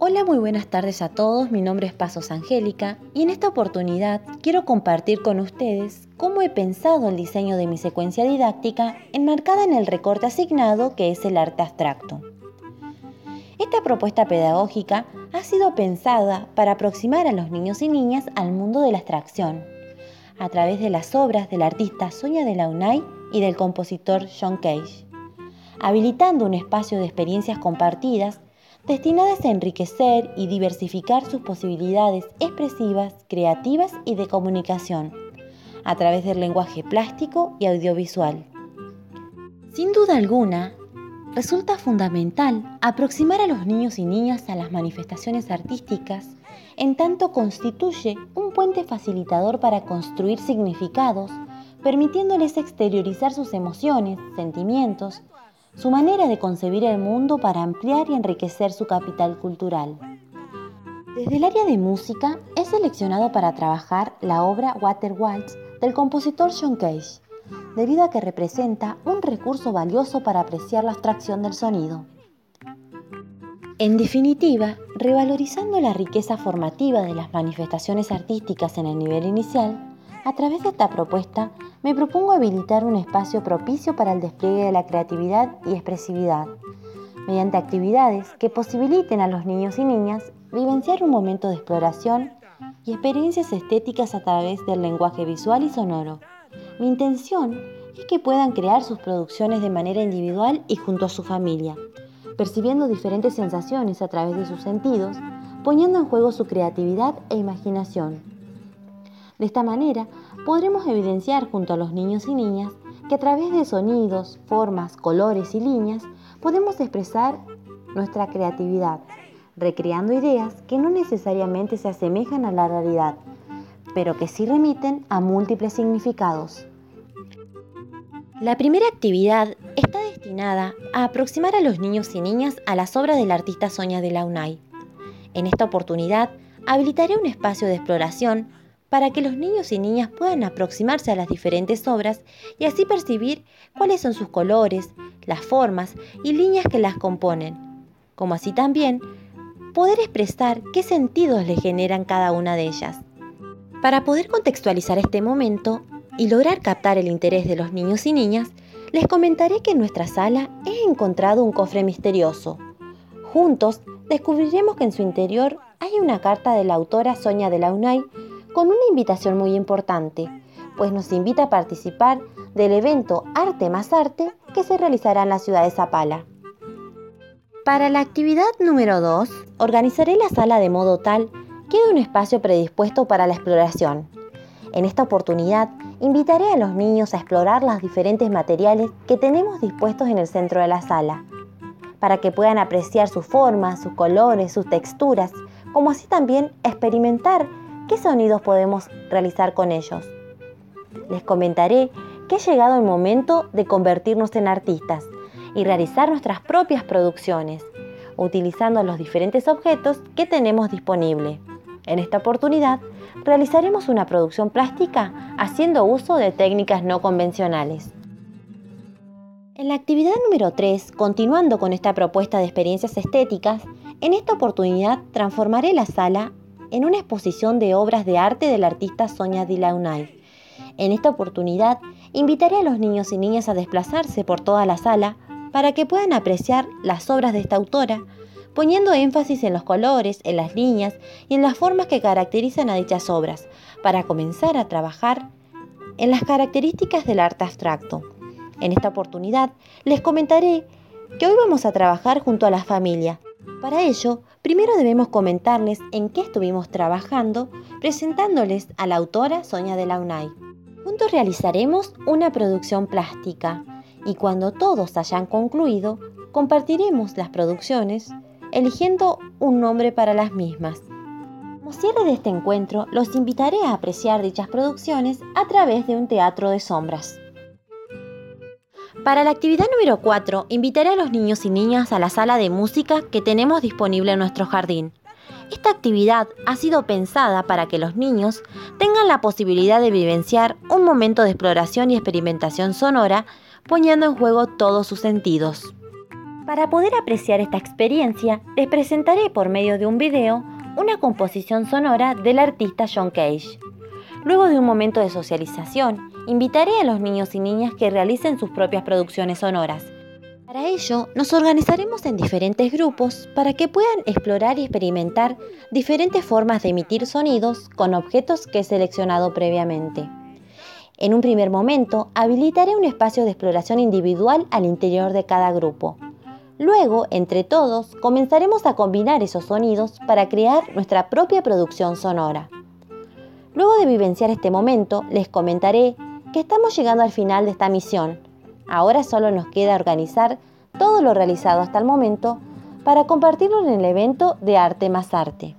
Hola, muy buenas tardes a todos. Mi nombre es Pasos Angélica y en esta oportunidad quiero compartir con ustedes cómo he pensado el diseño de mi secuencia didáctica enmarcada en el recorte asignado que es el arte abstracto. Esta propuesta pedagógica ha sido pensada para aproximar a los niños y niñas al mundo de la abstracción, a través de las obras del artista Sonia de Launay y del compositor John Cage, habilitando un espacio de experiencias compartidas destinadas a enriquecer y diversificar sus posibilidades expresivas, creativas y de comunicación, a través del lenguaje plástico y audiovisual. Sin duda alguna, resulta fundamental aproximar a los niños y niñas a las manifestaciones artísticas, en tanto constituye un puente facilitador para construir significados, permitiéndoles exteriorizar sus emociones, sentimientos, su manera de concebir el mundo para ampliar y enriquecer su capital cultural. Desde el área de música he seleccionado para trabajar la obra Water Waltz del compositor John Cage, debido a que representa un recurso valioso para apreciar la abstracción del sonido. En definitiva, revalorizando la riqueza formativa de las manifestaciones artísticas en el nivel inicial, a través de esta propuesta me propongo habilitar un espacio propicio para el despliegue de la creatividad y expresividad, mediante actividades que posibiliten a los niños y niñas vivenciar un momento de exploración y experiencias estéticas a través del lenguaje visual y sonoro. Mi intención es que puedan crear sus producciones de manera individual y junto a su familia, percibiendo diferentes sensaciones a través de sus sentidos, poniendo en juego su creatividad e imaginación de esta manera, podremos evidenciar junto a los niños y niñas que a través de sonidos, formas, colores y líneas podemos expresar nuestra creatividad, recreando ideas que no necesariamente se asemejan a la realidad, pero que sí remiten a múltiples significados. La primera actividad está destinada a aproximar a los niños y niñas a las obras del artista Sonia de Launay. En esta oportunidad, habilitaré un espacio de exploración para que los niños y niñas puedan aproximarse a las diferentes obras y así percibir cuáles son sus colores, las formas y líneas que las componen, como así también poder expresar qué sentidos le generan cada una de ellas. Para poder contextualizar este momento y lograr captar el interés de los niños y niñas, les comentaré que en nuestra sala he encontrado un cofre misterioso. Juntos descubriremos que en su interior hay una carta de la autora Sonia de Launay con una invitación muy importante, pues nos invita a participar del evento Arte más Arte que se realizará en la ciudad de Zapala. Para la actividad número 2, organizaré la sala de modo tal que haya un espacio predispuesto para la exploración. En esta oportunidad, invitaré a los niños a explorar los diferentes materiales que tenemos dispuestos en el centro de la sala, para que puedan apreciar sus formas, sus colores, sus texturas, como así también experimentar ¿Qué sonidos podemos realizar con ellos? Les comentaré que ha llegado el momento de convertirnos en artistas y realizar nuestras propias producciones, utilizando los diferentes objetos que tenemos disponible. En esta oportunidad, realizaremos una producción plástica haciendo uso de técnicas no convencionales. En la actividad número 3, continuando con esta propuesta de experiencias estéticas, en esta oportunidad transformaré la sala en una exposición de obras de arte del artista Sonia Dilaunay. En esta oportunidad, invitaré a los niños y niñas a desplazarse por toda la sala para que puedan apreciar las obras de esta autora, poniendo énfasis en los colores, en las líneas y en las formas que caracterizan a dichas obras, para comenzar a trabajar en las características del arte abstracto. En esta oportunidad les comentaré que hoy vamos a trabajar junto a la familia. Para ello, Primero debemos comentarles en qué estuvimos trabajando, presentándoles a la autora Sonia de Launay. Juntos realizaremos una producción plástica y cuando todos hayan concluido, compartiremos las producciones, eligiendo un nombre para las mismas. Como cierre de este encuentro, los invitaré a apreciar dichas producciones a través de un teatro de sombras. Para la actividad número 4, invitaré a los niños y niñas a la sala de música que tenemos disponible en nuestro jardín. Esta actividad ha sido pensada para que los niños tengan la posibilidad de vivenciar un momento de exploración y experimentación sonora, poniendo en juego todos sus sentidos. Para poder apreciar esta experiencia, les presentaré por medio de un video una composición sonora del artista John Cage. Luego de un momento de socialización, invitaré a los niños y niñas que realicen sus propias producciones sonoras. Para ello, nos organizaremos en diferentes grupos para que puedan explorar y experimentar diferentes formas de emitir sonidos con objetos que he seleccionado previamente. En un primer momento, habilitaré un espacio de exploración individual al interior de cada grupo. Luego, entre todos, comenzaremos a combinar esos sonidos para crear nuestra propia producción sonora. Luego de vivenciar este momento, les comentaré que estamos llegando al final de esta misión. Ahora solo nos queda organizar todo lo realizado hasta el momento para compartirlo en el evento de Arte más Arte.